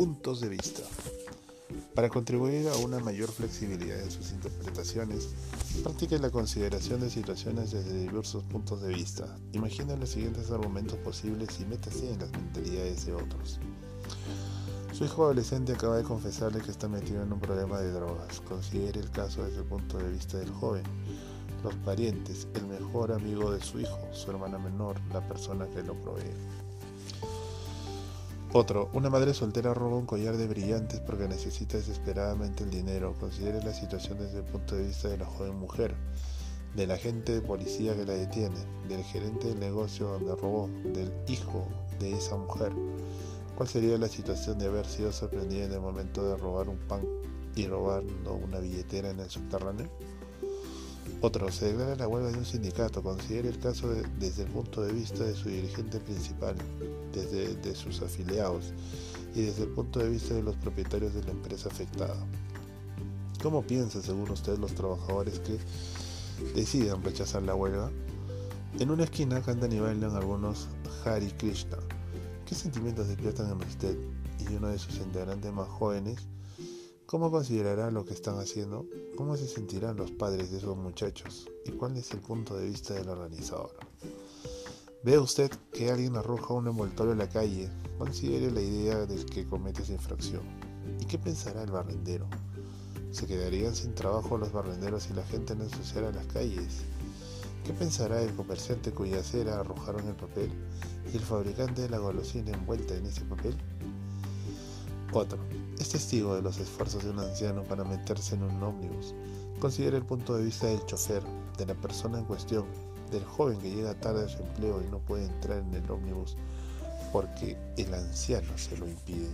puntos de vista. Para contribuir a una mayor flexibilidad en sus interpretaciones, practique la consideración de situaciones desde diversos puntos de vista. Imagine los siguientes argumentos posibles y métase en las mentalidades de otros. Su hijo adolescente acaba de confesarle que está metido en un problema de drogas. Considere el caso desde el punto de vista del joven, los parientes, el mejor amigo de su hijo, su hermana menor, la persona que lo provee. Otro, una madre soltera roba un collar de brillantes porque necesita desesperadamente el dinero. Considere la situación desde el punto de vista de la joven mujer, del agente de policía que la detiene, del gerente del negocio donde robó, del hijo de esa mujer. ¿Cuál sería la situación de haber sido sorprendida en el momento de robar un pan y robando una billetera en el subterráneo? Otro, se declara la huelga de un sindicato. Considere el caso desde el punto de vista de su dirigente principal, desde de sus afiliados y desde el punto de vista de los propietarios de la empresa afectada. ¿Cómo piensa, según usted, los trabajadores que deciden rechazar la huelga? En una esquina cantan y bailan algunos Hari Krishna. ¿Qué sentimientos despiertan en usted y uno de sus integrantes más jóvenes? ¿Cómo considerará lo que están haciendo? ¿Cómo se sentirán los padres de esos muchachos? ¿Y cuál es el punto de vista del organizador? Ve usted que alguien arroja un envoltorio en la calle, considere la idea del que comete esa infracción. ¿Y qué pensará el barrendero? ¿Se quedarían sin trabajo los barrenderos si la gente no ensuciara las calles? ¿Qué pensará el comerciante cuya cera arrojaron el papel y el fabricante de la golosina envuelta en ese papel? 4. Es testigo de los esfuerzos de un anciano para meterse en un ómnibus. Considera el punto de vista del chofer, de la persona en cuestión, del joven que llega tarde a su empleo y no puede entrar en el ómnibus porque el anciano se lo impide.